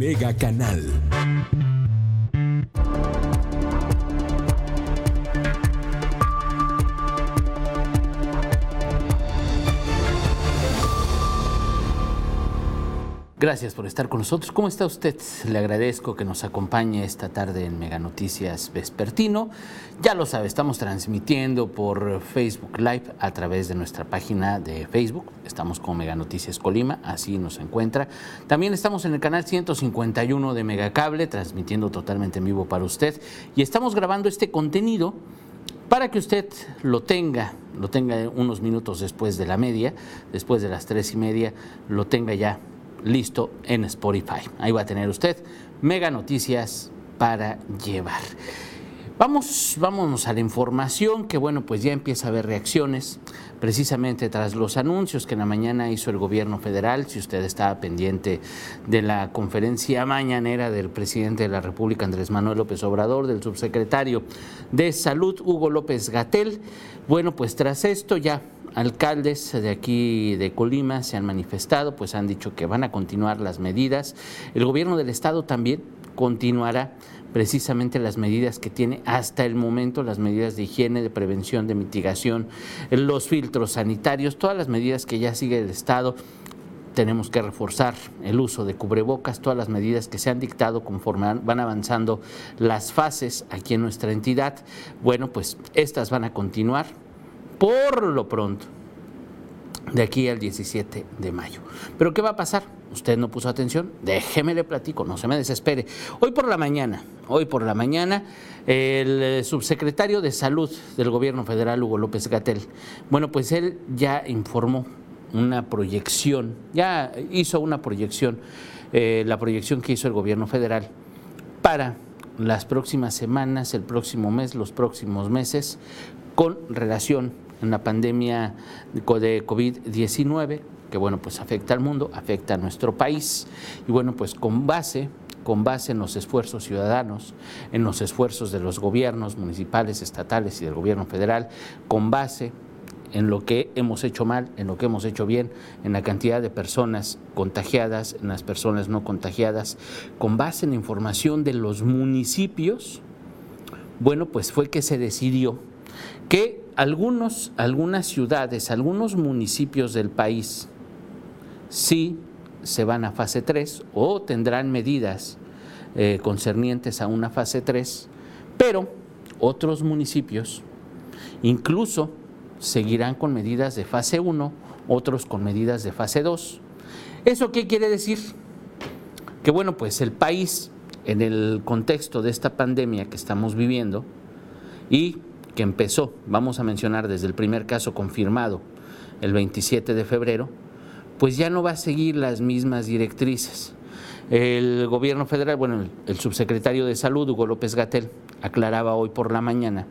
Mega Canal. Gracias por estar con nosotros. ¿Cómo está usted? Le agradezco que nos acompañe esta tarde en Mega Noticias Vespertino. Ya lo sabe, estamos transmitiendo por Facebook Live a través de nuestra página de Facebook. Estamos con Mega Noticias Colima, así nos encuentra. También estamos en el canal 151 de Megacable, transmitiendo totalmente en vivo para usted. Y estamos grabando este contenido para que usted lo tenga, lo tenga unos minutos después de la media, después de las tres y media, lo tenga ya listo en Spotify. Ahí va a tener usted mega noticias para llevar. Vamos, vámonos a la información que bueno, pues ya empieza a haber reacciones precisamente tras los anuncios que en la mañana hizo el gobierno federal, si usted estaba pendiente de la conferencia mañanera del presidente de la República Andrés Manuel López Obrador, del subsecretario de Salud Hugo López Gatel, bueno, pues tras esto ya alcaldes de aquí de Colima se han manifestado, pues han dicho que van a continuar las medidas. El gobierno del estado también continuará precisamente las medidas que tiene hasta el momento, las medidas de higiene, de prevención, de mitigación, los filtros sanitarios, todas las medidas que ya sigue el Estado. Tenemos que reforzar el uso de cubrebocas, todas las medidas que se han dictado conforme van avanzando las fases aquí en nuestra entidad. Bueno, pues estas van a continuar por lo pronto de aquí al 17 de mayo. Pero ¿qué va a pasar? Usted no puso atención, déjeme le platico, no se me desespere. Hoy por la mañana, hoy por la mañana, el eh, subsecretario de Salud del Gobierno Federal, Hugo López Gatel, bueno, pues él ya informó una proyección, ya hizo una proyección, eh, la proyección que hizo el Gobierno Federal para las próximas semanas, el próximo mes, los próximos meses, con relación a la pandemia de COVID-19, que bueno, pues afecta al mundo, afecta a nuestro país. Y bueno, pues con base con base en los esfuerzos ciudadanos, en los esfuerzos de los gobiernos municipales, estatales y del gobierno federal, con base en lo que hemos hecho mal, en lo que hemos hecho bien, en la cantidad de personas contagiadas, en las personas no contagiadas, con base en información de los municipios, bueno, pues fue que se decidió que algunos, algunas ciudades, algunos municipios del país sí se van a fase 3 o tendrán medidas eh, concernientes a una fase 3, pero otros municipios incluso seguirán con medidas de fase 1, otros con medidas de fase 2. ¿Eso qué quiere decir? Que bueno, pues el país, en el contexto de esta pandemia que estamos viviendo y empezó, vamos a mencionar desde el primer caso confirmado el 27 de febrero, pues ya no va a seguir las mismas directrices. El gobierno federal, bueno, el, subsecretario de Salud, Hugo López Gatel, aclaraba hoy por la mañana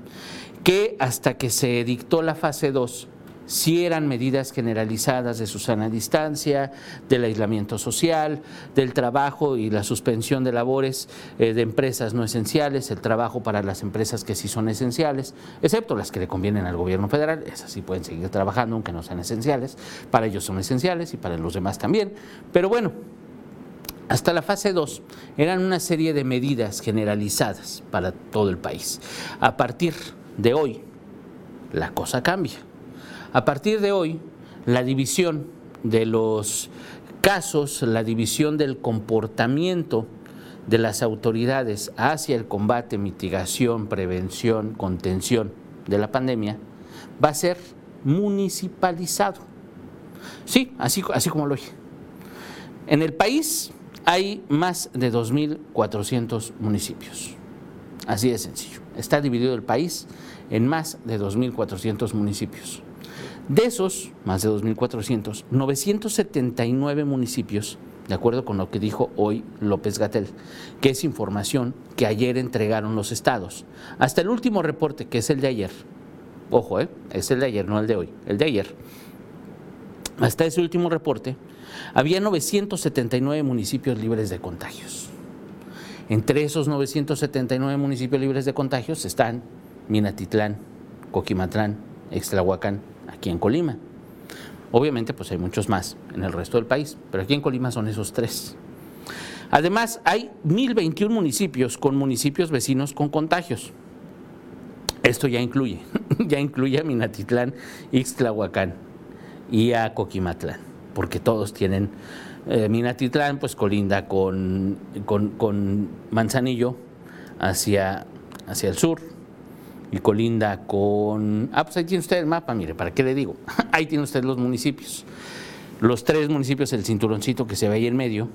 que hasta que se dictó la fase 2, si eran medidas generalizadas de Susana distancia, del aislamiento social, del trabajo y la suspensión de labores eh, de empresas no esenciales, el trabajo para las empresas que sí son esenciales, excepto las que le convienen al gobierno federal, esas sí pueden seguir trabajando aunque no sean esenciales, para ellos son esenciales y para los demás también, pero bueno, hasta la fase 2 eran una serie de medidas generalizadas para todo el país. A partir de hoy, la cosa cambia. A partir de hoy, la división de los casos, la división del comportamiento de las autoridades hacia el combate, mitigación, prevención, contención de la pandemia va a ser municipalizado. Sí, así, así como lo dije. En el país hay más de 2.400 municipios. Así de sencillo. Está dividido el país en más de 2.400 municipios. De esos, más de 2.400, 979 municipios, de acuerdo con lo que dijo hoy López Gatel, que es información que ayer entregaron los estados. Hasta el último reporte, que es el de ayer, ojo, ¿eh? es el de ayer, no el de hoy, el de ayer. Hasta ese último reporte, había 979 municipios libres de contagios. Entre esos 979 municipios libres de contagios están Minatitlán, Coquimatlán, Extlahuacán, aquí en Colima. Obviamente, pues hay muchos más en el resto del país, pero aquí en Colima son esos tres. Además, hay 1.021 municipios con municipios vecinos con contagios. Esto ya incluye, ya incluye a Minatitlán, Ixtlahuacán y a Coquimatlán, porque todos tienen, eh, Minatitlán pues colinda con, con, Manzanillo hacia, hacia el sur y colinda con, ah pues ahí tiene usted el mapa, mire, ¿para qué le digo? ahí tiene usted los municipios. Los tres municipios, el cinturoncito que se ve ahí en medio,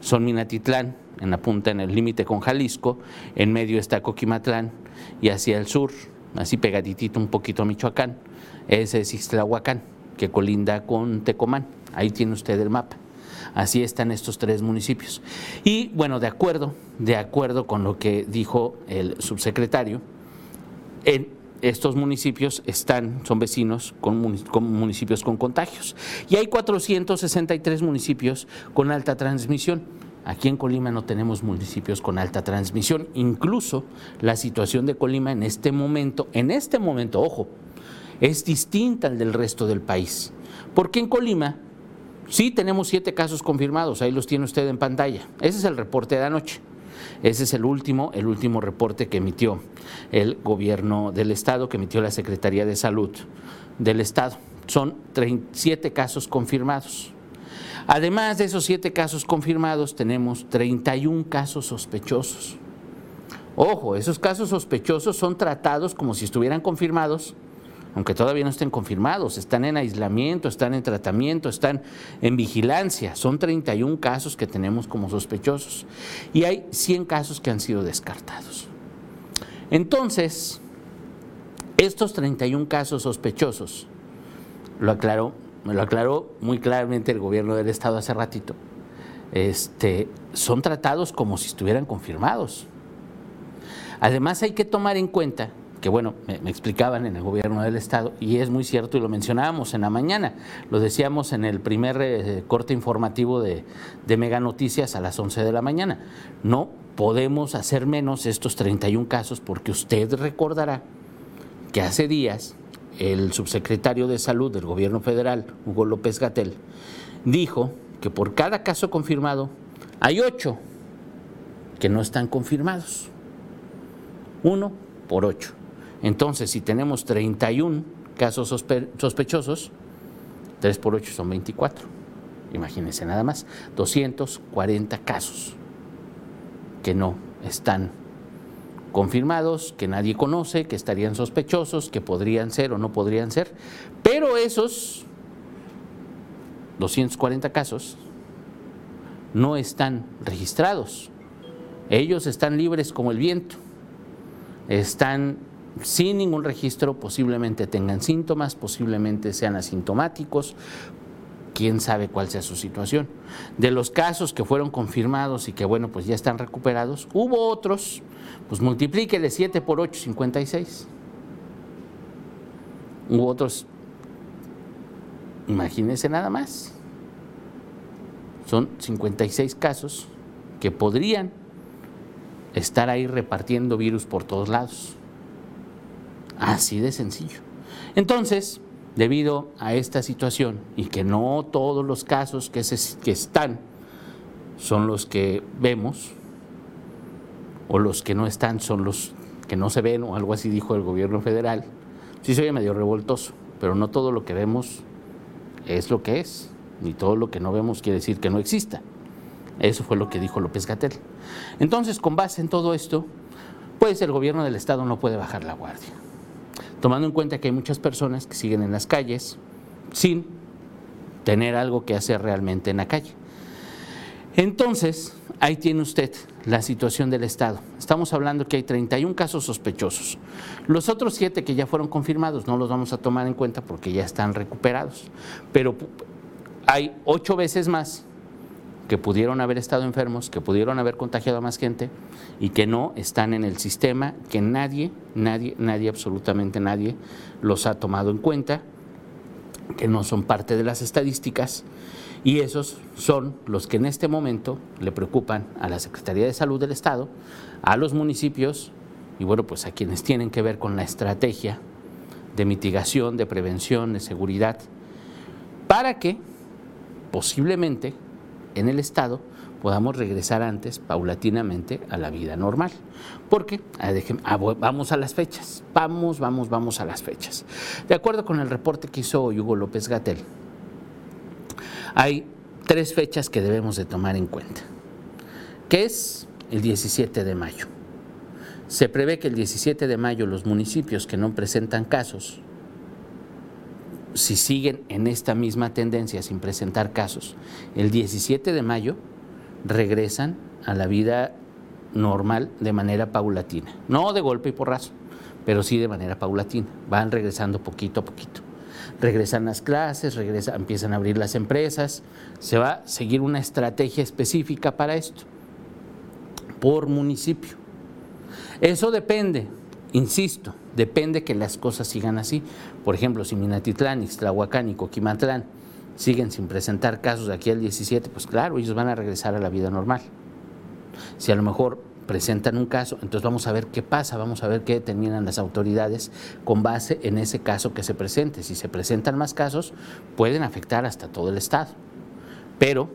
son Minatitlán, en la punta, en el límite con Jalisco, en medio está Coquimatlán y hacia el sur, así pegaditito un poquito a Michoacán, ese es Ixtlahuacán, que colinda con Tecomán. Ahí tiene usted el mapa. Así están estos tres municipios. Y bueno, de acuerdo, de acuerdo con lo que dijo el subsecretario, en estos municipios están, son vecinos con, municipios con contagios. Y hay 463 municipios con alta transmisión. Aquí en Colima no tenemos municipios con alta transmisión. Incluso la situación de Colima en este momento, en este momento, ojo, es distinta al del resto del país. Porque en Colima sí tenemos siete casos confirmados, ahí los tiene usted en pantalla. Ese es el reporte de anoche. Ese es el último, el último reporte que emitió el gobierno del Estado, que emitió la Secretaría de Salud del Estado. Son 37 casos confirmados. Además de esos siete casos confirmados, tenemos 31 casos sospechosos. Ojo, esos casos sospechosos son tratados como si estuvieran confirmados aunque todavía no estén confirmados, están en aislamiento, están en tratamiento, están en vigilancia. Son 31 casos que tenemos como sospechosos y hay 100 casos que han sido descartados. Entonces, estos 31 casos sospechosos, lo aclaró, me lo aclaró muy claramente el gobierno del Estado hace ratito, este, son tratados como si estuvieran confirmados. Además hay que tomar en cuenta que bueno, me, explicaban en el gobierno del Estado, y es muy cierto y lo mencionábamos en la mañana, lo decíamos en el primer eh, corte informativo de, de Mega Noticias a las 11 de la mañana. No podemos hacer menos estos 31 casos porque usted recordará que hace días el subsecretario de Salud del gobierno federal, Hugo López Gatel, dijo que por cada caso confirmado hay ocho que no están confirmados. Uno por ocho. Entonces, si tenemos 31 casos sospechosos, 3 por 8 son 24. Imagínense nada más, 240 casos que no están confirmados, que nadie conoce, que estarían sospechosos, que podrían ser o no podrían ser, pero esos 240 casos no están registrados. Ellos están libres como el viento, están sin ningún registro, posiblemente tengan síntomas, posiblemente sean asintomáticos, quién sabe cuál sea su situación. De los casos que fueron confirmados y que, bueno, pues ya están recuperados, hubo otros, pues multiplíquele 7 por 8, 56. Hubo otros, imagínense nada más, son 56 casos que podrían estar ahí repartiendo virus por todos lados. Así de sencillo. Entonces, debido a esta situación y que no todos los casos que, que están son los que vemos, o los que no están son los que no se ven, o algo así dijo el gobierno federal, sí se medio revoltoso, pero no todo lo que vemos es lo que es, ni todo lo que no vemos quiere decir que no exista. Eso fue lo que dijo López Gatel. Entonces, con base en todo esto, pues el gobierno del Estado no puede bajar la guardia tomando en cuenta que hay muchas personas que siguen en las calles sin tener algo que hacer realmente en la calle. Entonces, ahí tiene usted la situación del Estado. Estamos hablando que hay 31 casos sospechosos. Los otros siete que ya fueron confirmados no los vamos a tomar en cuenta porque ya están recuperados. Pero hay ocho veces más que pudieron haber estado enfermos, que pudieron haber contagiado a más gente y que no están en el sistema, que nadie, nadie, nadie, absolutamente nadie los ha tomado en cuenta, que no son parte de las estadísticas. Y esos son los que en este momento le preocupan a la Secretaría de Salud del Estado, a los municipios y bueno, pues a quienes tienen que ver con la estrategia de mitigación, de prevención, de seguridad, para que posiblemente en el Estado podamos regresar antes, paulatinamente, a la vida normal. Porque, ah, ah, vamos a las fechas, vamos, vamos, vamos a las fechas. De acuerdo con el reporte que hizo Hugo López Gatel, hay tres fechas que debemos de tomar en cuenta, que es el 17 de mayo. Se prevé que el 17 de mayo los municipios que no presentan casos, si siguen en esta misma tendencia sin presentar casos, el 17 de mayo regresan a la vida normal de manera paulatina. No de golpe y porrazo, pero sí de manera paulatina. Van regresando poquito a poquito. Regresan las clases, regresan, empiezan a abrir las empresas. Se va a seguir una estrategia específica para esto, por municipio. Eso depende, insisto, depende que las cosas sigan así. Por ejemplo, si Minatitlán, Ixtlahuacán y Coquimatlán siguen sin presentar casos de aquí al 17, pues claro, ellos van a regresar a la vida normal. Si a lo mejor presentan un caso, entonces vamos a ver qué pasa, vamos a ver qué determinan las autoridades con base en ese caso que se presente. Si se presentan más casos, pueden afectar hasta todo el Estado. Pero,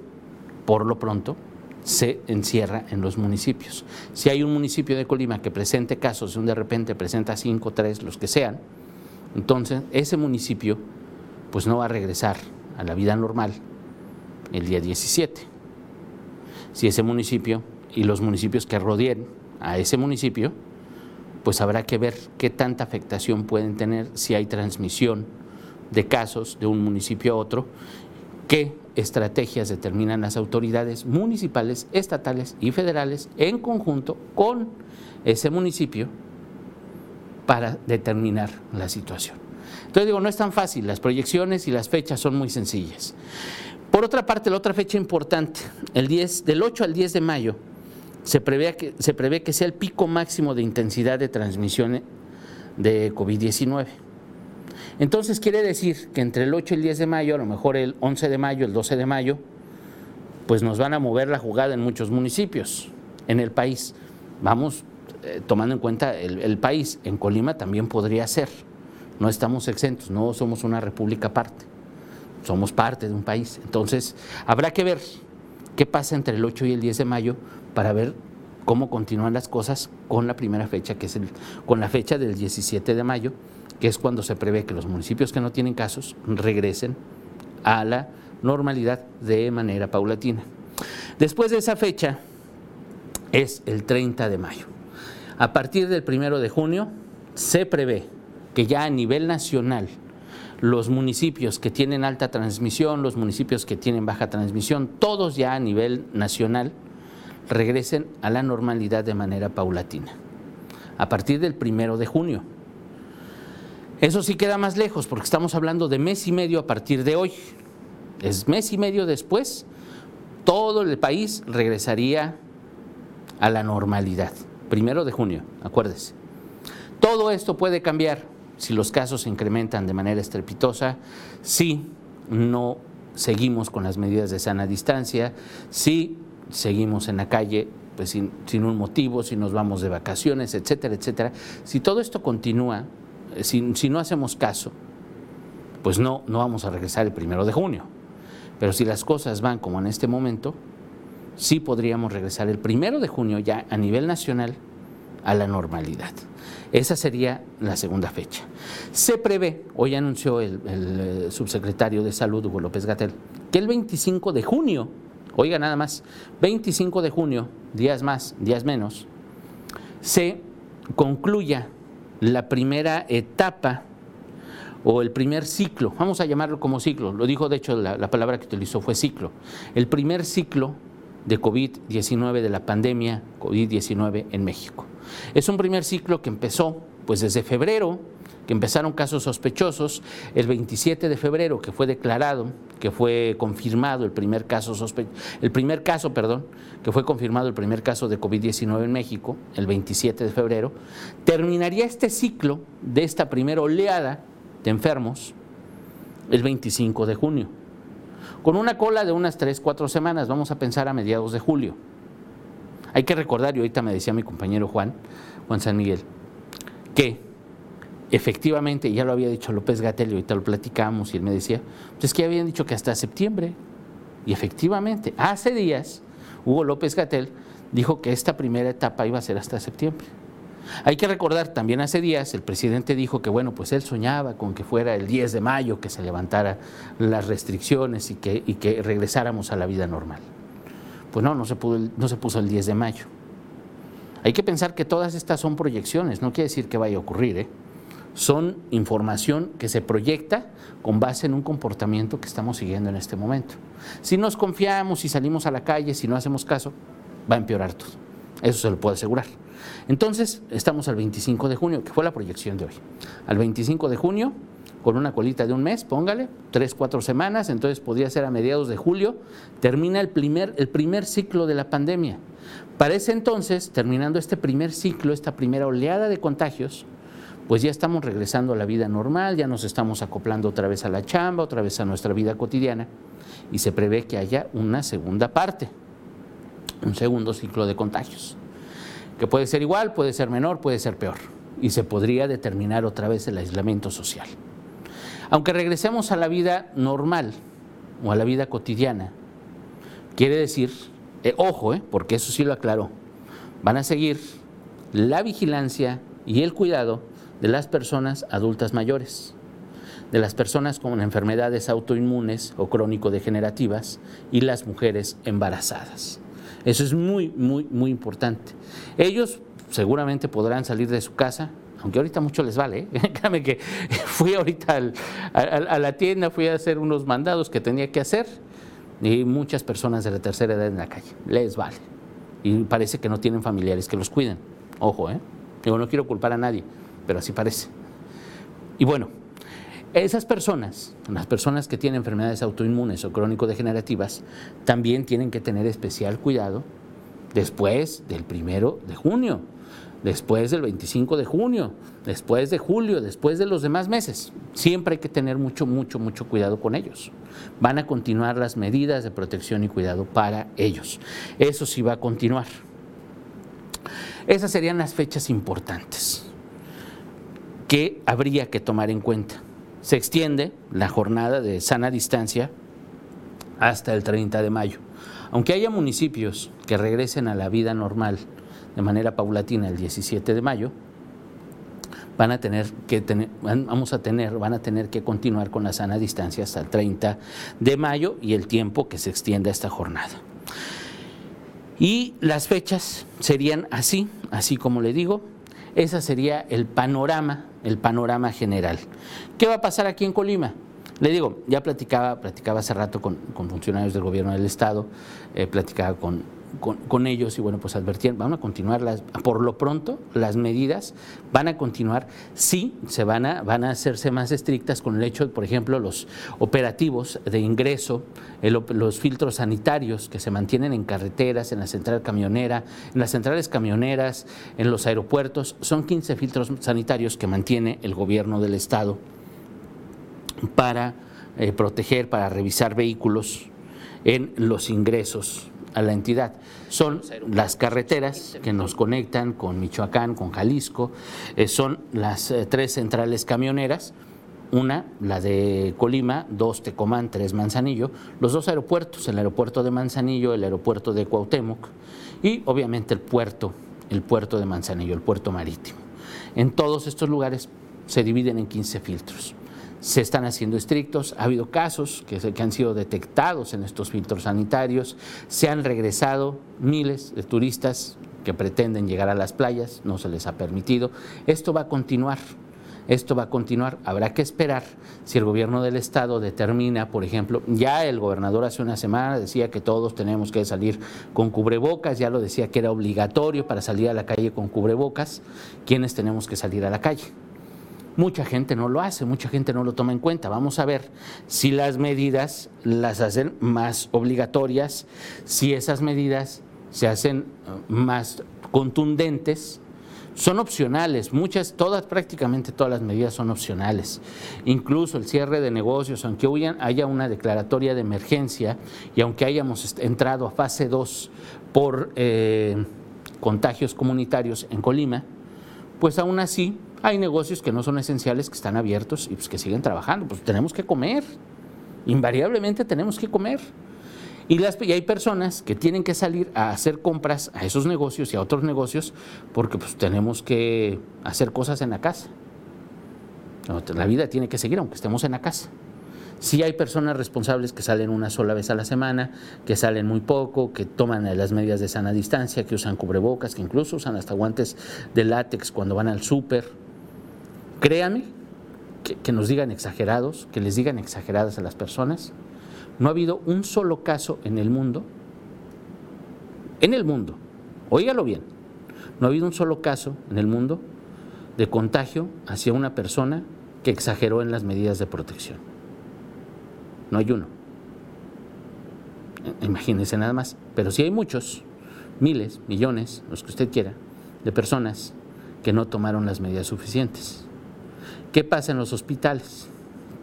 por lo pronto, se encierra en los municipios. Si hay un municipio de Colima que presente casos y un de repente presenta cinco, tres, los que sean, entonces ese municipio pues no va a regresar a la vida normal el día 17. Si ese municipio y los municipios que rodeen a ese municipio, pues habrá que ver qué tanta afectación pueden tener si hay transmisión de casos de un municipio a otro, qué estrategias determinan las autoridades municipales, estatales y federales en conjunto con ese municipio para determinar la situación. Entonces digo, no es tan fácil, las proyecciones y las fechas son muy sencillas. Por otra parte, la otra fecha importante, el 10, del 8 al 10 de mayo, se prevé, que, se prevé que sea el pico máximo de intensidad de transmisión de COVID-19. Entonces quiere decir que entre el 8 y el 10 de mayo, a lo mejor el 11 de mayo, el 12 de mayo, pues nos van a mover la jugada en muchos municipios en el país. Vamos eh, tomando en cuenta el país, en Colima también podría ser no estamos exentos, no somos una república aparte, somos parte de un país. Entonces, habrá que ver qué pasa entre el 8 y el 10 de mayo para ver cómo continúan las cosas con la primera fecha, que es el, con la fecha del 17 de mayo, que es cuando se prevé que los municipios que no tienen casos regresen a la normalidad de manera paulatina. Después de esa fecha es el 30 de mayo. A partir del 1 de junio se prevé que ya a nivel nacional los municipios que tienen alta transmisión, los municipios que tienen baja transmisión, todos ya a nivel nacional regresen a la normalidad de manera paulatina, a partir del primero de junio. Eso sí queda más lejos porque estamos hablando de mes y medio a partir de hoy. Es mes y medio después, todo el país regresaría a la normalidad. Primero de junio, acuérdese. Todo esto puede cambiar si los casos se incrementan de manera estrepitosa, si no seguimos con las medidas de sana distancia, si seguimos en la calle pues, sin, un motivo, si nos vamos de vacaciones, etcétera, etcétera. Si todo esto continúa, si, no hacemos caso, pues no, no vamos a regresar el primero de junio. Pero si las cosas van como en este momento, sí podríamos regresar el primero de junio ya a nivel nacional a la normalidad. Esa sería la segunda fecha. Se prevé, hoy anunció el, eh, subsecretario de Salud, Hugo López Gatel, que el 25 de junio, oiga nada más, 25 de junio, días más, días menos, se concluya la primera etapa o el primer ciclo, vamos a llamarlo como ciclo, lo dijo de hecho la, la palabra que utilizó fue ciclo, el primer ciclo de COVID-19, de la pandemia COVID-19 en México. Es un primer ciclo que empezó pues desde febrero, que empezaron casos sospechosos, el 27 de febrero que fue declarado, que fue confirmado el primer caso el primer caso, perdón, que fue confirmado el primer caso de COVID-19 en México, el 27 de febrero, terminaría este ciclo de esta primera oleada de enfermos el 25 de junio. Con una cola de unas 3, 4 semanas, vamos a pensar a mediados de julio. Hay que recordar, y ahorita me decía mi compañero Juan, Juan San Miguel, que efectivamente, ya lo había dicho López Gatel, y ahorita lo platicamos, y él me decía, pues es que habían dicho que hasta septiembre. Y efectivamente, hace días, Hugo López Gatel dijo que esta primera etapa iba a ser hasta septiembre. Hay que recordar, también hace días el presidente dijo que, bueno, pues él soñaba con que fuera el 10 de mayo que se levantara las restricciones y que, y que regresáramos a la vida normal. Pues no, no se, pudo, no se puso el 10 de mayo. Hay que pensar que todas estas son proyecciones, no quiere decir que vaya a ocurrir, ¿eh? son información que se proyecta con base en un comportamiento que estamos siguiendo en este momento. Si nos confiamos, y salimos a la calle, si no hacemos caso, va a empeorar todo. Eso se lo puedo asegurar. Entonces, estamos al 25 de junio, que fue la proyección de hoy. Al 25 de junio, con una colita de un mes, póngale, tres, cuatro semanas, entonces podría ser a mediados de julio, termina el primer, el primer ciclo de la pandemia. Para ese entonces, terminando este primer ciclo, esta primera oleada de contagios, pues ya estamos regresando a la vida normal, ya nos estamos acoplando otra vez a la chamba, otra vez a nuestra vida cotidiana, y se prevé que haya una segunda parte, un segundo ciclo de contagios, que puede ser igual, puede ser menor, puede ser peor, y se podría determinar otra vez el aislamiento social. Aunque regresemos a la vida normal o a la vida cotidiana, quiere decir, eh, ojo, eh, porque eso sí lo aclaró, van a seguir la vigilancia y el cuidado de las personas adultas mayores, de las personas con enfermedades autoinmunes o crónico-degenerativas y las mujeres embarazadas. Eso es muy, muy, muy importante. Ellos seguramente podrán salir de su casa, aunque ahorita mucho les vale. ¿eh? que fui ahorita a, la tienda, fui a hacer unos mandados que tenía que hacer y muchas personas de la tercera edad en la calle. Les vale. Y parece que no tienen familiares que los cuiden. Ojo, ¿eh? Yo no quiero culpar a nadie pero así parece. Y bueno, esas personas, las personas que tienen enfermedades autoinmunes o crónico-degenerativas, también tienen que tener especial cuidado después del primero de junio, después del 25 de junio, después de julio, después de los demás meses. Siempre hay que tener mucho, mucho, mucho cuidado con ellos. Van a continuar las medidas de protección y cuidado para ellos. Eso sí va a continuar. Esas serían las fechas importantes que habría que tomar en cuenta. Se extiende la jornada de sana distancia hasta el 30 de mayo. Aunque haya municipios que regresen a la vida normal de manera paulatina el 17 de mayo, van a tener que tener, vamos a tener, van a tener que continuar con la sana distancia hasta el 30 de mayo y el tiempo que se extienda esta jornada. Y las fechas serían así, así como le digo, ese sería el panorama, el panorama general. ¿Qué va a pasar aquí en Colima? Le digo, ya platicaba, platicaba hace rato con, funcionarios del gobierno del Estado, eh, platicaba con, con, ellos y bueno, pues advertían, van a continuar las, por lo pronto las medidas van a continuar, sí, se van a, van a hacerse más estrictas con el hecho, por ejemplo, los operativos de ingreso, los filtros sanitarios que se mantienen en carreteras, en la central camionera, en las centrales camioneras, en los aeropuertos, son 15 filtros sanitarios que mantiene el gobierno del estado para eh, proteger, para revisar vehículos en los ingresos a la entidad. Son las carreteras que nos conectan con Michoacán, con Jalisco, eh, son las eh, tres centrales camioneras, una, la de Colima, dos, Tecomán, tres, Manzanillo, los dos aeropuertos, el aeropuerto de Manzanillo, el aeropuerto de Cuauhtémoc y obviamente el puerto, el puerto de Manzanillo, el puerto marítimo. En todos estos lugares se dividen en 15 filtros se están haciendo estrictos. Ha habido casos que, que, han sido detectados en estos filtros sanitarios. Se han regresado miles de turistas que pretenden llegar a las playas, no se les ha permitido. Esto va a continuar. Esto va a continuar. Habrá que esperar si el gobierno del estado determina, por ejemplo, ya el gobernador hace una semana decía que todos tenemos que salir con cubrebocas, ya lo decía que era obligatorio para salir a la calle con cubrebocas, ¿quiénes tenemos que salir a la calle? Mucha gente no lo hace, mucha gente no lo toma en cuenta. Vamos a ver si las medidas las hacen más obligatorias, si esas medidas se hacen uh, más contundentes. Son opcionales, muchas, todas, prácticamente todas las medidas son opcionales. Incluso el cierre de negocios, aunque haya una declaratoria de emergencia y aunque hayamos entrado a fase 2 por eh, contagios comunitarios en Colima, pues aún así hay negocios que no son esenciales, que están abiertos y pues que siguen trabajando. Pues tenemos que comer. Invariablemente tenemos que comer. Y, las, y hay personas que tienen que salir a hacer compras a esos negocios y a otros negocios porque pues, tenemos que hacer cosas en la casa. La vida tiene que seguir aunque estemos en la casa. Sí hay personas responsables que salen una sola vez a la semana, que salen muy poco, que toman las medidas de sana distancia, que usan cubrebocas, que incluso usan hasta guantes de látex cuando van al súper. Créanme que, que, nos digan exagerados, que les digan exageradas a las personas. No ha habido un solo caso en el mundo, en el mundo, óigalo bien, no ha habido un solo caso en el mundo de contagio hacia una persona que exageró en las medidas de protección. No hay uno. Imagínense nada más. Pero sí hay muchos, miles, millones, los que usted quiera, de personas que no tomaron las medidas suficientes. ¿Qué pasa en los hospitales?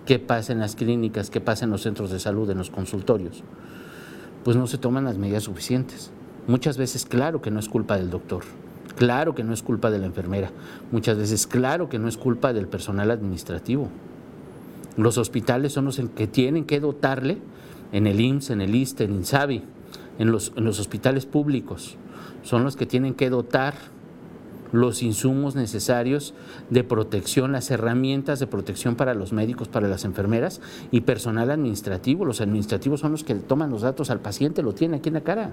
¿Qué pasa en las clínicas? ¿Qué pasa en los centros de salud, en los consultorios? Pues no se toman las medidas suficientes. Muchas veces, claro que no es culpa del doctor, claro que no es culpa de la enfermera, muchas veces, claro que no es culpa del personal administrativo. Los hospitales son los que tienen que dotarle en el IMSS, en el ISTE, en INSABI, en los, en los hospitales públicos. Son los que tienen que dotar los insumos necesarios de protección, las herramientas de protección para los médicos, para las enfermeras y personal administrativo. Los administrativos son los que toman los datos al paciente, lo tienen aquí en la cara.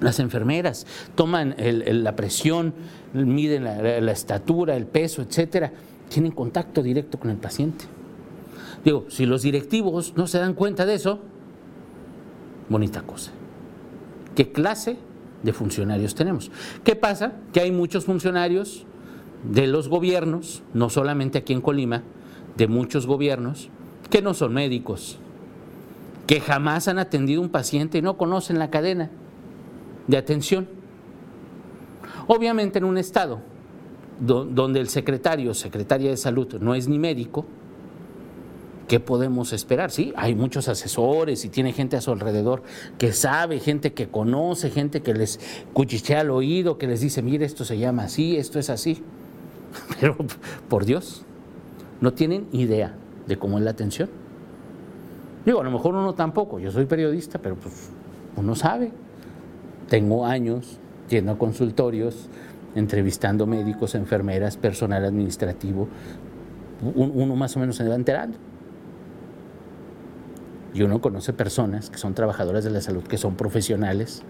Las enfermeras toman la presión, miden la, la estatura, el peso, etcétera tienen contacto directo con el paciente. Digo, si los directivos no se dan cuenta de eso, bonita cosa. ¿Qué clase de funcionarios tenemos? ¿Qué pasa? Que hay muchos funcionarios de los gobiernos, no solamente aquí en Colima, de muchos gobiernos, que no son médicos, que jamás han atendido un paciente y no conocen la cadena de atención. Obviamente en un estado donde el secretario o secretaria de salud no es ni médico, ¿qué podemos esperar? Sí, hay muchos asesores y tiene gente a su alrededor que sabe, gente que conoce, gente que les cuchichea al oído, que les dice, mire, esto se llama así, esto es así. Pero, por Dios, no tienen idea de cómo es la atención. Digo, a lo mejor uno tampoco, yo soy periodista, pero pues uno sabe. Tengo años yendo a consultorios, entrevistando médicos, enfermeras, personal administrativo, uno más o menos se va enterando. Y uno conoce personas que son trabajadoras de la salud, que son profesionales,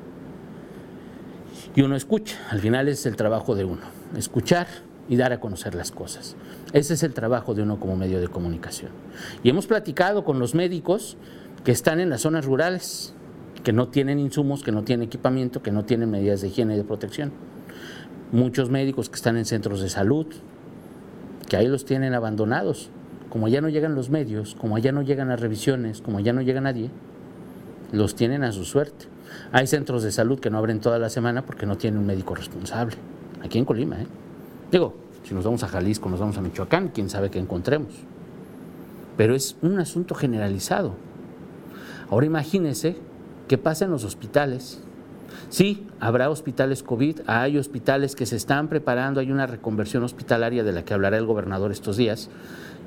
y uno escucha. Al final es el trabajo de uno, escuchar y dar a conocer las cosas. Ese es el trabajo de uno como medio de comunicación. Y hemos platicado con los médicos que están en las zonas rurales, que no tienen insumos, que no tienen equipamiento, que no tienen medidas de higiene y de protección muchos médicos que están en centros de salud, que ahí los tienen abandonados. Como ya no llegan los medios, como ya no llegan las revisiones, como ya no llega nadie, los tienen a su suerte. Hay centros de salud que no abren toda la semana porque no tienen un médico responsable. Aquí en Colima, ¿eh? Digo, si nos vamos a Jalisco, nos vamos a Michoacán, quién sabe qué encontremos. Pero es un asunto generalizado. Ahora imagínense qué pasa en los hospitales Sí, habrá hospitales COVID, hay hospitales que se están preparando, hay una reconversión hospitalaria de la que hablará el gobernador estos días,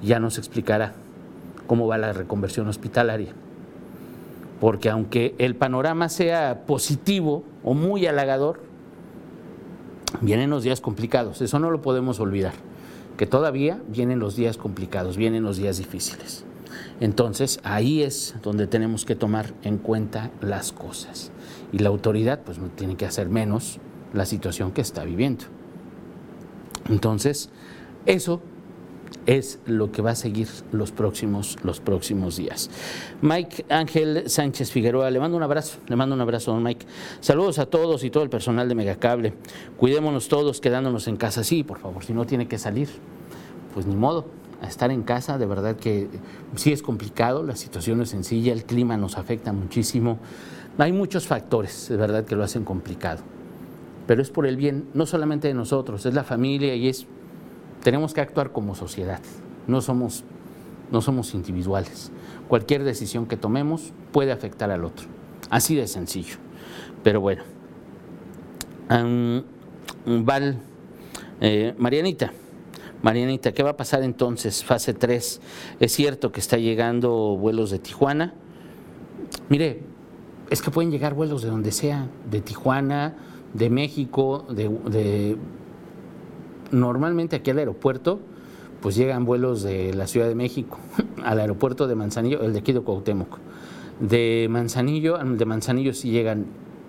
ya nos explicará cómo va la reconversión hospitalaria. Porque aunque el panorama sea positivo o muy halagador, vienen los días complicados, eso no lo podemos olvidar, que todavía vienen los días complicados, vienen los días difíciles. Entonces ahí es donde tenemos que tomar en cuenta las cosas y la autoridad pues no tiene que hacer menos la situación que está viviendo. Entonces, eso es lo que va a seguir los próximos, los próximos días. Mike Ángel Sánchez Figueroa, le mando un abrazo, le mando un abrazo, don Mike. Saludos a todos y todo el personal de Megacable. Cuidémonos todos quedándonos en casa, sí, por favor, si no tiene que salir, pues ni modo, a estar en casa, de verdad que sí es complicado, la situación es sencilla, el clima nos afecta muchísimo. Hay muchos factores, de verdad, que lo hacen complicado. Pero es por el bien, no solamente de nosotros, es la familia y es. Tenemos que actuar como sociedad. No somos, no somos individuales. Cualquier decisión que tomemos puede afectar al otro. Así de sencillo. Pero bueno. Val, eh, Marianita. Marianita, ¿qué va a pasar entonces? Fase 3. Es cierto que está llegando vuelos de Tijuana. Mire, es que pueden llegar vuelos de donde sea, de Tijuana, de México, de, normalmente aquí al aeropuerto, pues llegan vuelos de la Ciudad de México al aeropuerto de Manzanillo, el de aquí de Cuauhtémoc. De Manzanillo, de Manzanillo sí llegan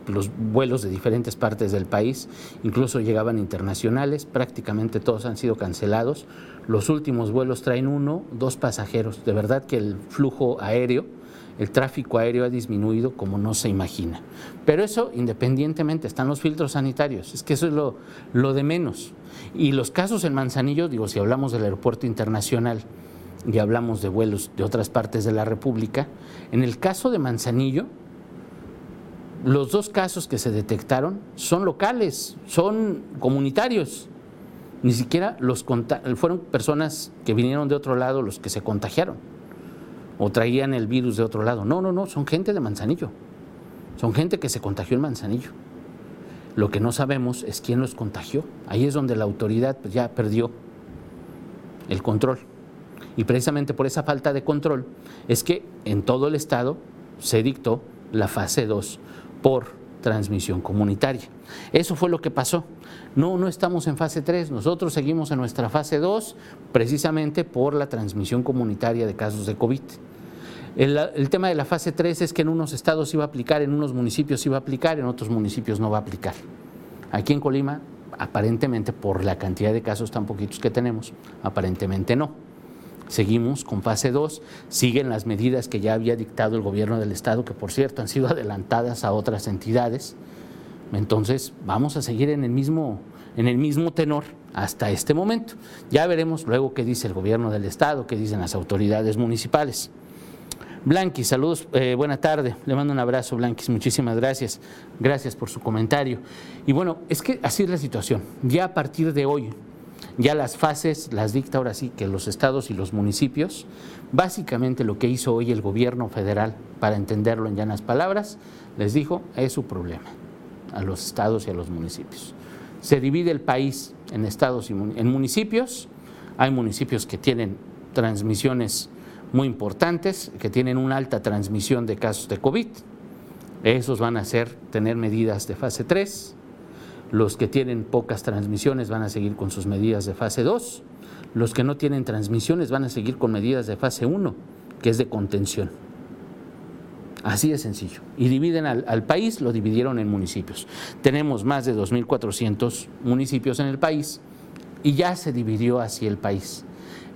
los vuelos de diferentes partes del país, incluso llegaban internacionales, prácticamente todos han sido cancelados. Los últimos vuelos traen uno, dos pasajeros. De verdad que el flujo aéreo, el tráfico aéreo ha disminuido como no se imagina. Pero eso independientemente, están los filtros sanitarios, es que eso es lo, lo de menos. Y los casos en Manzanillo, digo, si hablamos del aeropuerto internacional y hablamos de vuelos de otras partes de la República, en el caso de Manzanillo, los dos casos que se detectaron son locales, son comunitarios. Ni siquiera los fueron personas que vinieron de otro lado los que se contagiaron o traían el virus de otro lado. No, no, no, son gente de Manzanillo. Son gente que se contagió en Manzanillo. Lo que no sabemos es quién los contagió. Ahí es donde la autoridad pues, ya perdió el control. Y precisamente por esa falta de control es que en todo el estado se dictó la fase 2 por transmisión comunitaria. Eso fue lo que pasó. No, no estamos en fase 3, nosotros seguimos en nuestra fase 2 precisamente por la transmisión comunitaria de casos de COVID. El, tema de la fase 3 es que en unos estados iba a aplicar, en unos municipios iba a aplicar, en otros municipios no va a aplicar. Aquí en Colima, aparentemente por la cantidad de casos tan poquitos que tenemos, aparentemente no. Seguimos con fase 2, siguen las medidas que ya había dictado el gobierno del Estado, que por cierto han sido adelantadas a otras entidades. Entonces vamos a seguir en el mismo, en el mismo tenor hasta este momento. Ya veremos luego qué dice el gobierno del Estado, qué dicen las autoridades municipales. Blanquis, saludos, eh, buena tarde. Le mando un abrazo, Blanquis, muchísimas gracias. Gracias por su comentario. Y bueno, es que así es la situación. Ya a partir de hoy, ya las fases las dicta ahora sí que los estados y los municipios. Básicamente lo que hizo hoy el gobierno federal, para entenderlo en llanas palabras, les dijo, es su problema a los estados y a los municipios. Se divide el país en estados y en municipios. Hay municipios que tienen transmisiones muy importantes, que tienen una alta transmisión de casos de COVID. Esos van a ser tener medidas de fase 3 los que tienen pocas transmisiones van a seguir con sus medidas de fase 2. Los que no tienen transmisiones van a seguir con medidas de fase 1, que es de contención. Así de sencillo. Y dividen al, país, lo dividieron en municipios. Tenemos más de 2.400 municipios en el país y ya se dividió así el país.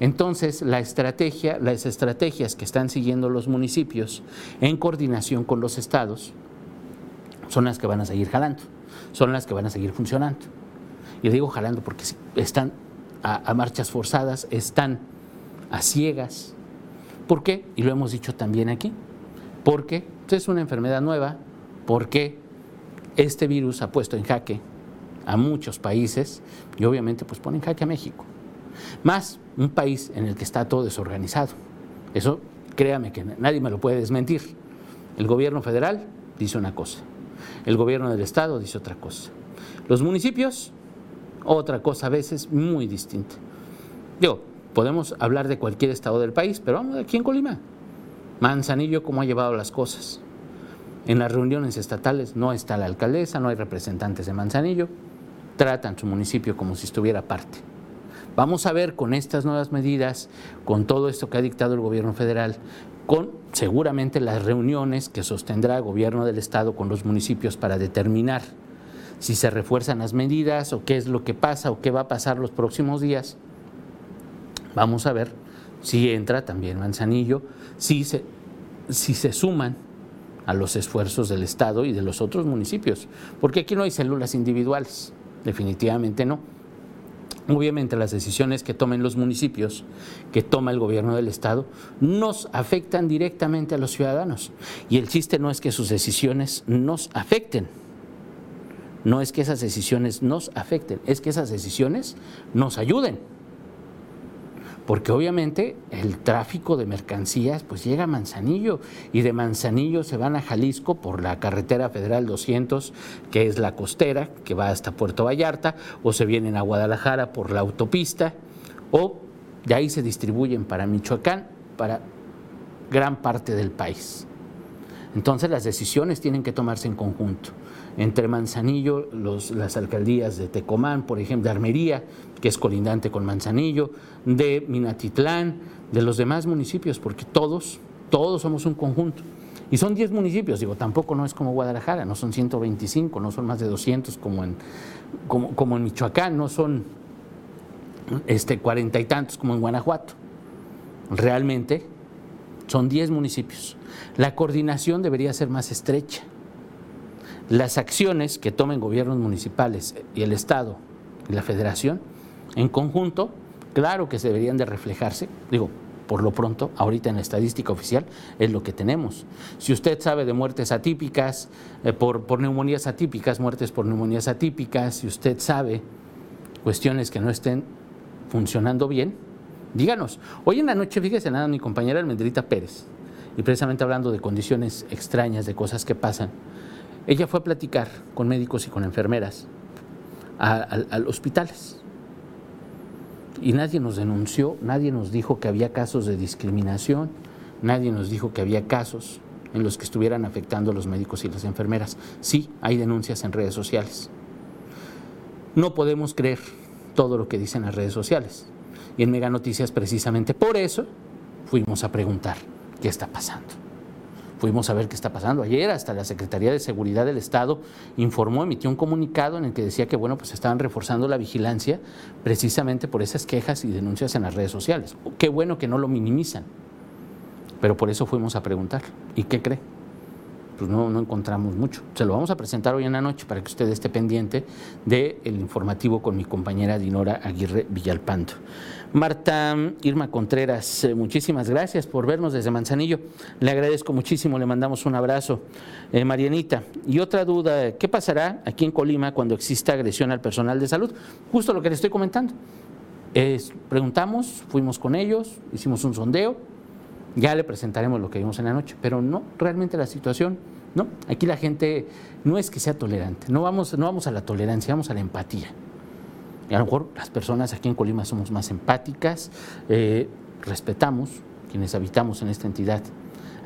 Entonces, la estrategia, las estrategias que están siguiendo los municipios en coordinación con los estados son las que van a seguir jalando son las que van a seguir funcionando. Y digo jalando porque están a, marchas forzadas, están a ciegas. ¿Por qué? Y lo hemos dicho también aquí. Porque es una enfermedad nueva, porque este virus ha puesto en jaque a muchos países y obviamente pues pone en jaque a México. Más un país en el que está todo desorganizado. Eso créame que nadie me lo puede desmentir. El gobierno federal dice una cosa, el gobierno del estado dice otra cosa. Los municipios, otra cosa a veces muy distinta. Digo, podemos hablar de cualquier estado del país, pero vamos aquí en Colima. Manzanillo, ¿cómo ha llevado las cosas? En las reuniones estatales no está la alcaldesa, no hay representantes de Manzanillo, tratan su municipio como si estuviera parte. Vamos a ver con estas nuevas medidas, con todo esto que ha dictado el gobierno federal, con seguramente las reuniones que sostendrá el gobierno del estado con los municipios para determinar si se refuerzan las medidas o qué es lo que pasa o qué va a pasar los próximos días. Vamos a ver si entra también Manzanillo, si se, si se suman a los esfuerzos del Estado y de los otros municipios, porque aquí no hay células individuales, definitivamente no. Obviamente las decisiones que tomen los municipios, que toma el gobierno del Estado, nos afectan directamente a los ciudadanos. Y el chiste no es que sus decisiones nos afecten, no es que esas decisiones nos afecten, es que esas decisiones nos ayuden porque obviamente el tráfico de mercancías pues llega a Manzanillo y de Manzanillo se van a Jalisco por la carretera federal 200, que es la costera, que va hasta Puerto Vallarta, o se vienen a Guadalajara por la autopista, o de ahí se distribuyen para Michoacán, para gran parte del país. Entonces las decisiones tienen que tomarse en conjunto. Entre Manzanillo, las alcaldías de Tecomán, por ejemplo, de Armería, que es colindante con Manzanillo, de Minatitlán, de los demás municipios, porque todos, todos somos un conjunto. Y son 10 municipios, digo, tampoco no es como Guadalajara, no son 125, no son más de 200 como en, como, en Michoacán, no son este, cuarenta y tantos como en Guanajuato. Realmente son 10 municipios. La coordinación debería ser más estrecha. Las acciones que tomen gobiernos municipales y el Estado y la Federación en conjunto, claro que se deberían de reflejarse, digo, por lo pronto, ahorita en la estadística oficial es lo que tenemos. Si usted sabe de muertes atípicas, eh, por, neumonías atípicas, muertes por neumonías atípicas, si usted sabe cuestiones que no estén funcionando bien, díganos. Hoy en la noche, fíjese nada, mi compañera Almendrita Pérez, y precisamente hablando de condiciones extrañas, de cosas que pasan, ella fue a platicar con médicos y con enfermeras a, los hospitales. Y nadie nos denunció, nadie nos dijo que había casos de discriminación, nadie nos dijo que había casos en los que estuvieran afectando a los médicos y las enfermeras. Sí, hay denuncias en redes sociales. No podemos creer todo lo que dicen las redes sociales. Y en Mega Noticias, precisamente por eso, fuimos a preguntar qué está pasando. Fuimos a ver qué está pasando. Ayer hasta la Secretaría de Seguridad del Estado informó, emitió un comunicado en el que decía que bueno, pues estaban reforzando la vigilancia precisamente por esas quejas y denuncias en las redes sociales. Qué bueno que no lo minimizan. Pero por eso fuimos a preguntar. ¿Y qué cree? Pues no, encontramos mucho. Se lo vamos a presentar hoy en la noche para que usted esté pendiente del informativo con mi compañera Dinora Aguirre Villalpando. Marta Irma Contreras, eh, muchísimas gracias por vernos desde Manzanillo. Le agradezco muchísimo, le mandamos un abrazo. Eh, Marianita, y otra duda, ¿qué pasará aquí en Colima cuando exista agresión al personal de salud? Justo lo que le estoy comentando. preguntamos, fuimos con ellos, hicimos un sondeo, ya le presentaremos lo que vimos en la noche, pero no, realmente la situación, no, aquí la gente no es que sea tolerante, no vamos, no vamos a la tolerancia, vamos a la empatía a lo mejor las personas aquí en Colima somos más empáticas, eh, respetamos quienes habitamos en esta entidad,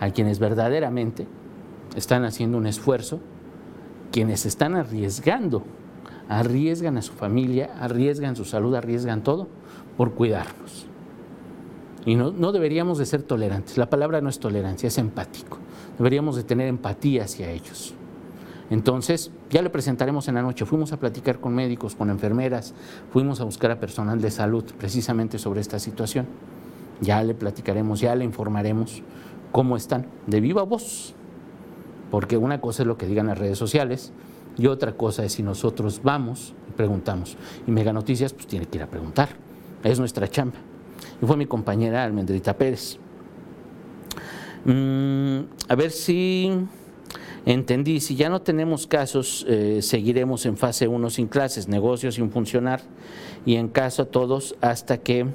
a quienes verdaderamente están haciendo un esfuerzo, quienes están arriesgando, arriesgan a su familia, arriesgan su salud, arriesgan todo por cuidarnos. Y no, no, deberíamos de ser tolerantes. La palabra no es tolerancia, es empático. Deberíamos de tener empatía hacia ellos. Entonces, ya le presentaremos en la noche. Fuimos a platicar con médicos, con enfermeras, fuimos a buscar a personal de salud precisamente sobre esta situación. Ya le platicaremos, ya le informaremos cómo están, de viva voz. Porque una cosa es lo que digan las redes sociales y otra cosa es si nosotros vamos y preguntamos. Y Mega Noticias, pues tiene que ir a preguntar. Es nuestra chamba. Y fue mi compañera Almendrita Pérez. Mm, a ver si entendí, si ya no tenemos casos, eh, seguiremos en fase 1 sin clases, negocios sin funcionar y en caso todos hasta que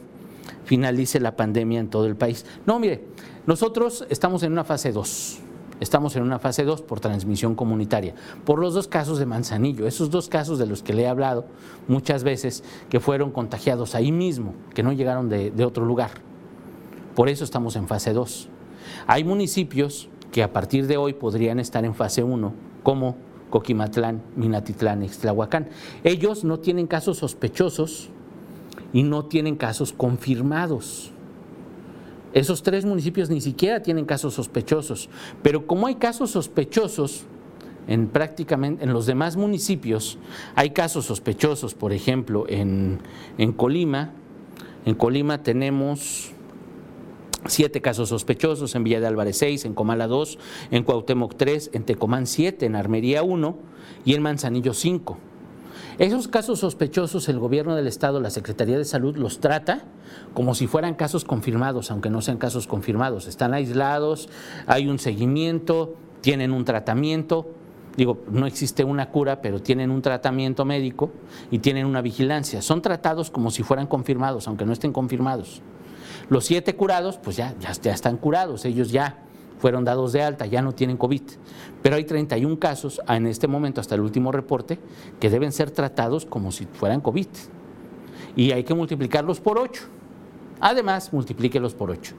finalice la pandemia en todo el país. No, mire, nosotros estamos en una fase 2. Estamos en una fase 2 por transmisión comunitaria, por los dos casos de Manzanillo, esos dos casos de los que le he hablado muchas veces, que fueron contagiados ahí mismo, que no llegaron de, de otro lugar. Por eso estamos en fase 2. Hay municipios que a partir de hoy podrían estar en fase 1, como Coquimatlán, Minatitlán, Ixtlahuacán. Ellos no tienen casos sospechosos y no tienen casos confirmados. Esos tres municipios ni siquiera tienen casos sospechosos, pero como hay casos sospechosos en prácticamente en los demás municipios, hay casos sospechosos, por ejemplo, en, en Colima, en Colima tenemos siete casos sospechosos, en Villa de Álvarez 6, en Comala 2, en Cuauhtémoc 3, en Tecomán 7, en Armería 1 y en Manzanillo 5. Esos casos sospechosos el gobierno del estado, la Secretaría de Salud los trata como si fueran casos confirmados, aunque no sean casos confirmados. Están aislados, hay un seguimiento, tienen un tratamiento, digo, no existe una cura, pero tienen un tratamiento médico y tienen una vigilancia. Son tratados como si fueran confirmados, aunque no estén confirmados. Los siete curados, pues ya, ya, están curados, ellos ya fueron dados de alta, ya no tienen COVID. Pero hay 31 casos en este momento, hasta el último reporte, que deben ser tratados como si fueran COVID. Y hay que multiplicarlos por 8. Además, multiplíquelos por 8.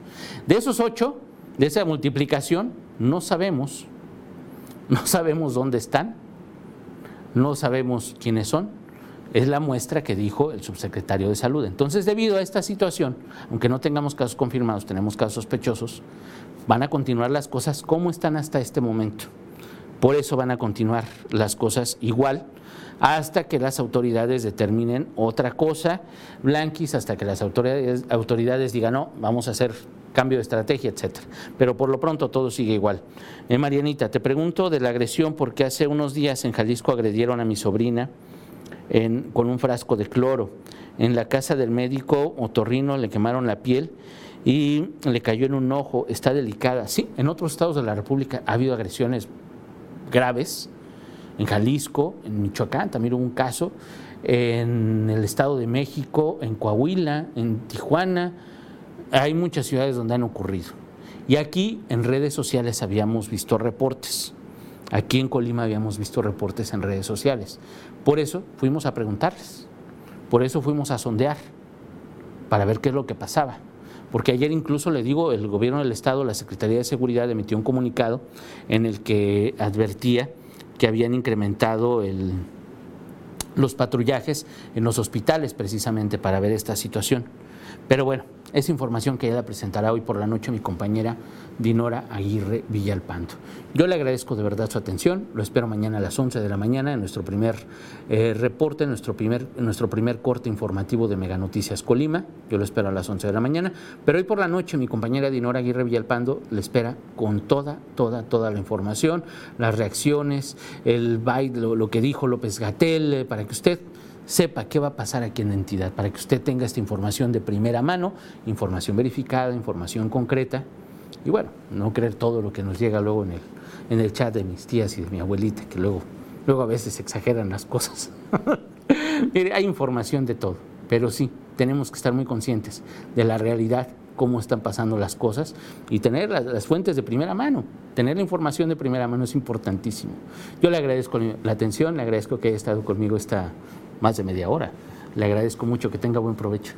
De esos 8, de esa multiplicación, no sabemos no sabemos dónde están, no sabemos quiénes son. Es la muestra que dijo el subsecretario de Salud. Entonces, debido a esta situación, aunque no tengamos casos confirmados, tenemos casos sospechosos, van a continuar las cosas como están hasta este momento. Por eso van a continuar las cosas igual hasta que las autoridades determinen otra cosa, blanquis, hasta que las autoridades, autoridades digan, no, vamos a hacer cambio de estrategia, etcétera. Pero por lo pronto todo sigue igual. Eh, Marianita, te pregunto de la agresión porque hace unos días en Jalisco agredieron a mi sobrina con un frasco de cloro. En la casa del médico otorrino le quemaron la piel y le cayó en un ojo, está delicada. Sí, en otros estados de la República ha habido agresiones graves, en Jalisco, en Michoacán también hubo un caso, en el Estado de México, en Coahuila, en Tijuana, hay muchas ciudades donde han ocurrido. Y aquí en redes sociales habíamos visto reportes. Aquí en Colima habíamos visto reportes en redes sociales. Por eso fuimos a preguntarles. Por eso fuimos a sondear para ver qué es lo que pasaba. Porque ayer incluso le digo, el gobierno del Estado, la Secretaría de Seguridad emitió un comunicado en el que advertía que habían incrementado los patrullajes en los hospitales precisamente para ver esta situación. Pero bueno, es información que ella presentará hoy por la noche mi compañera Dinora Aguirre Villalpando. Yo le agradezco de verdad su atención, lo espero mañana a las 11 de la mañana en nuestro primer eh, reporte, en nuestro primer, nuestro primer corte informativo de Mega Noticias Colima, yo lo espero a las 11 de la mañana, pero hoy por la noche mi compañera Dinora Aguirre Villalpando le espera con toda, toda, toda la información, las reacciones, el baile, lo, que dijo López Gatel, eh, para que usted sepa qué va a pasar aquí en la entidad, para que usted tenga esta información de primera mano, información verificada, información concreta, y bueno, no creer todo lo que nos llega luego en el, en el chat de mis tías y de mi abuelita, que luego, luego a veces exageran las cosas. Mire, hay información de todo, pero sí, tenemos que estar muy conscientes de la realidad, cómo están pasando las cosas y tener las, las, fuentes de primera mano. Tener la información de primera mano es importantísimo. Yo le agradezco la atención, le agradezco que haya estado conmigo esta más de media hora. Le agradezco mucho, que tenga buen provecho.